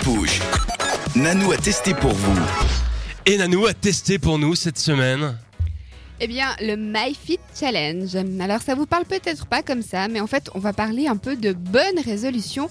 push. Nanou a testé pour vous. Et Nanou a testé pour nous cette semaine. Eh bien, le MyFit Challenge. Alors, ça vous parle peut-être pas comme ça, mais en fait, on va parler un peu de bonnes résolutions.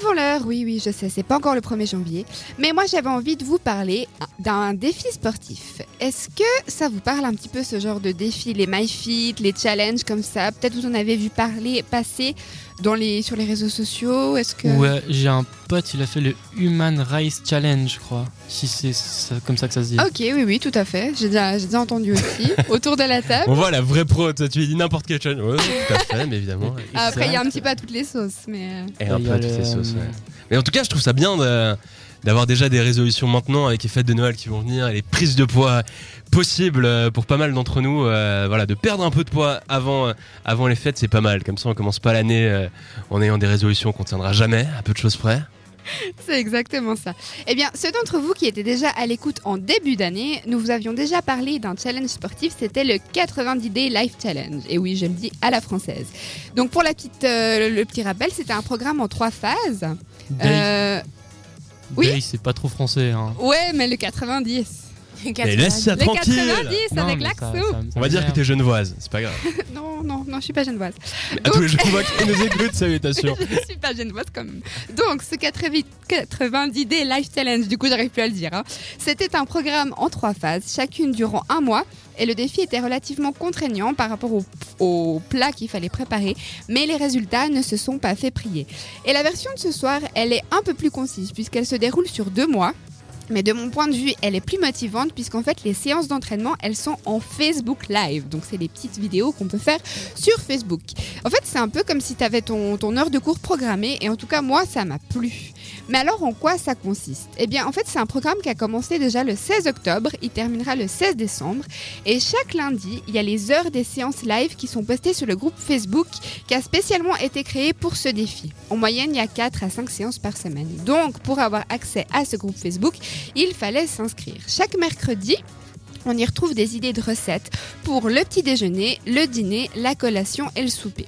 Avant l'heure, oui, oui, je sais, c'est pas encore le 1er janvier. Mais moi, j'avais envie de vous parler d'un défi sportif. Est-ce que ça vous parle un petit peu ce genre de défi, les MyFit, les challenges comme ça? Peut-être vous en avez vu parler, passer dans les, sur les réseaux sociaux Est-ce que... Ouais, j'ai un pote, il a fait le Human Rice Challenge, je crois. Si c'est ça- comme ça que ça se dit. Ok, oui, oui, tout à fait. J'ai déjà, j'ai déjà entendu aussi. Autour de la table. On voit la vraie pro, toi, tu lui dis n'importe quel challenge. Ouais, tout à fait, mais évidemment. Après, il y a un petit peu à toutes les sauces, mais... euh, Et un peu a à toutes le- les sauces, ouais. Mais en tout cas, je trouve ça bien de- d'avoir déjà des résolutions maintenant avec les fêtes de Noël qui vont venir et les prises de poids possibles euh, pour pas mal d'entre nous. euh, voilà, de perdre un peu de poids avant, euh, avant les fêtes, c'est pas mal. Comme ça, on commence pas l'année euh, en ayant des résolutions qu'on tiendra jamais, à peu de choses près. C'est exactement ça. Eh bien, ceux d'entre vous qui étaient déjà à l'écoute en début d'année, nous vous avions déjà parlé d'un challenge sportif, c'était le 90 Day Life Challenge. Et oui, je le dis à la française. Donc pour la petite, euh, le petit rappel, c'était un programme en trois phases. Euh, oui. C'est pas trop français. Hein. ouais, mais le 90. Mais laisse ça Le tranquille 90 Non, avec On va dire que t'es genevoise, c'est pas grave. Non, non, non, je suis pas genevoise. À tous les Genevois qui nous écoutent, salutations. je suis pas genevoise quand même. Donc, ce 80 90 Day Life Challenge, du coup, j'arrive plus à le dire. hein. C'était un programme en trois phases, chacune durant un mois. Et le défi était relativement contraignant par rapport au, au plat qu'il fallait préparer, mais les résultats ne se sont pas fait prier. Et la version de ce soir, elle est un peu plus concise puisqu'elle se déroule sur deux mois. Mais de mon point de vue, elle est plus motivante puisqu'en fait, les séances d'entraînement, elles sont en Facebook Live. Donc, c'est les petites vidéos qu'on peut faire sur Facebook. En fait, c'est un peu comme si tu avais ton, ton heure de cours programmée et en tout cas, moi, ça m'a plu. Mais alors, en quoi ça consiste? Eh bien, en fait, c'est un programme qui a commencé déjà le 16 octobre, il terminera le 16 décembre et chaque lundi, il y a les heures des séances live qui sont postées sur le groupe Facebook qui a spécialement été créé pour ce défi. En moyenne, il y a 4 à 5 séances par semaine. Donc, pour avoir accès à ce groupe Facebook, il fallait s'inscrire. Chaque mercredi, on y retrouve des idées de recettes pour le petit déjeuner, le dîner, la collation et le souper.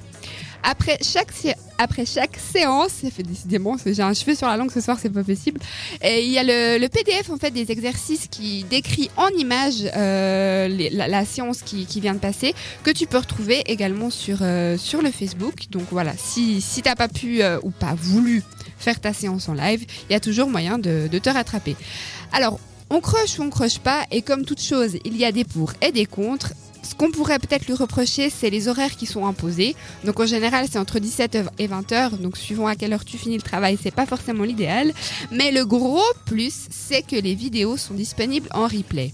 Après chaque, sé- après chaque séance, ça fait décidément, j'ai un cheveu sur la langue ce soir, c'est pas possible. Il y a le, PDF en fait des exercices qui décrit en images euh, les- la, séance qui, vient de passer, que tu peux retrouver également sur, euh, sur le Facebook. Donc voilà, si, si t'as pas pu euh, ou pas voulu faire ta séance en live, il y a toujours moyen de, de te rattraper. Alors, on croche ou on croche pas, et comme toute chose, il y a des pour et des contre. Ce qu'on pourrait peut-être lui reprocher, c'est les horaires qui sont imposés. Donc en général, c'est entre 17 et 20 heures. Donc suivant à quelle heure tu finis le travail, c'est pas forcément l'idéal. Mais le gros plus, c'est que les vidéos sont disponibles en replay.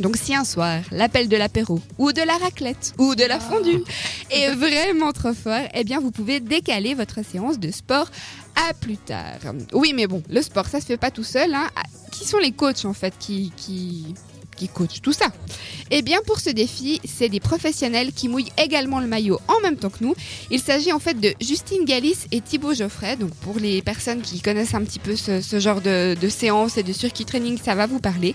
Donc si un soir, l'appel de l'apéro, ou de la raclette, ou de la fondue est vraiment trop fort, eh bien vous pouvez décaler votre séance de sport à plus tard. Oui, mais bon, le sport, ça se fait pas tout seul. hein. Ah, Qui sont les coachs en fait qui, qui, qui tout ça Eh bien, pour ce défi, c'est des professionnels qui mouillent également le maillot en même temps que nous. Il s'agit en fait de Justine Galis et Thibaut Geoffrey. Donc, pour les personnes qui connaissent un petit peu ce, ce genre de, de séance et de circuit training, ça va vous parler.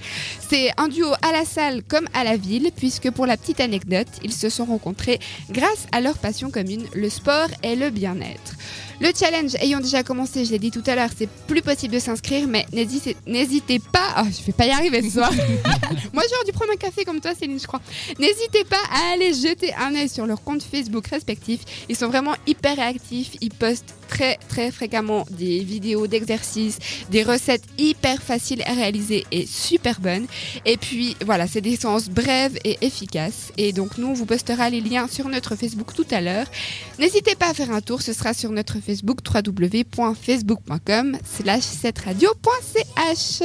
C'est un duo à la salle comme à la ville, puisque pour la petite anecdote, ils se sont rencontrés grâce à leur passion commune, le sport et le bien-être. Le challenge ayant déjà commencé, je l'ai dit tout à l'heure, c'est plus possible de s'inscrire, mais n'hésitez pas. Ah, je vais pas y arriver ce soir. Moi, j'aurais dû prendre un café comme toi, Céline, je crois. N'hésitez pas à aller jeter un œil sur leurs comptes Facebook respectifs. Ils sont vraiment hyper réactifs. Ils postent très, très fréquemment des vidéos d'exercices, des recettes hyper faciles à réaliser et super bonnes. Et puis, voilà, c'est des séances brèves et efficaces. Et donc, nous, on vous postera les liens sur notre Facebook tout à l'heure. N'hésitez pas à faire un tour, ce sera sur notre Facebook www.facebook.com slash radio.ch.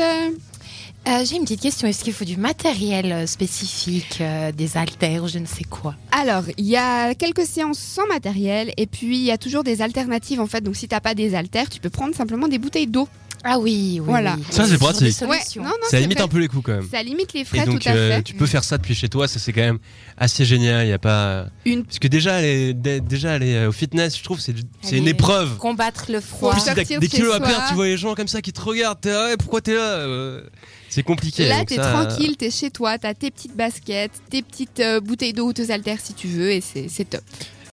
Euh, J'ai une petite question. Est-ce qu'il faut du matériel euh, spécifique, euh, des haltères, je ne sais quoi? Alors, il y a quelques séances sans matériel et puis il y a toujours des alternatives en fait. Donc si t'as pas des haltères, tu peux prendre simplement des bouteilles d'eau. Ah oui, oui. Voilà. oui. Ça, c'est pratique. solutions. non, non, Ça c'est limite un peu les coups quand même. Ça limite les Et frais donc, tout à euh, fait. tu peux faire ça depuis chez toi, ça c'est quand même assez génial. Il y a pas. Une- Parce que déjà, aller, dé- déjà aller euh, au fitness, je trouve, c'est une épreuve. Combattre le froid. plus des kilos à perdre, tu vois les gens comme ça qui te regardent. T'es ouais, pourquoi t'es là euh, C'est compliqué. Là, t'es ça, tranquille, t'es chez toi, t'as tes petites baskets, tes petites euh, bouteilles d'eau ou tes haltères si tu veux et c'est top.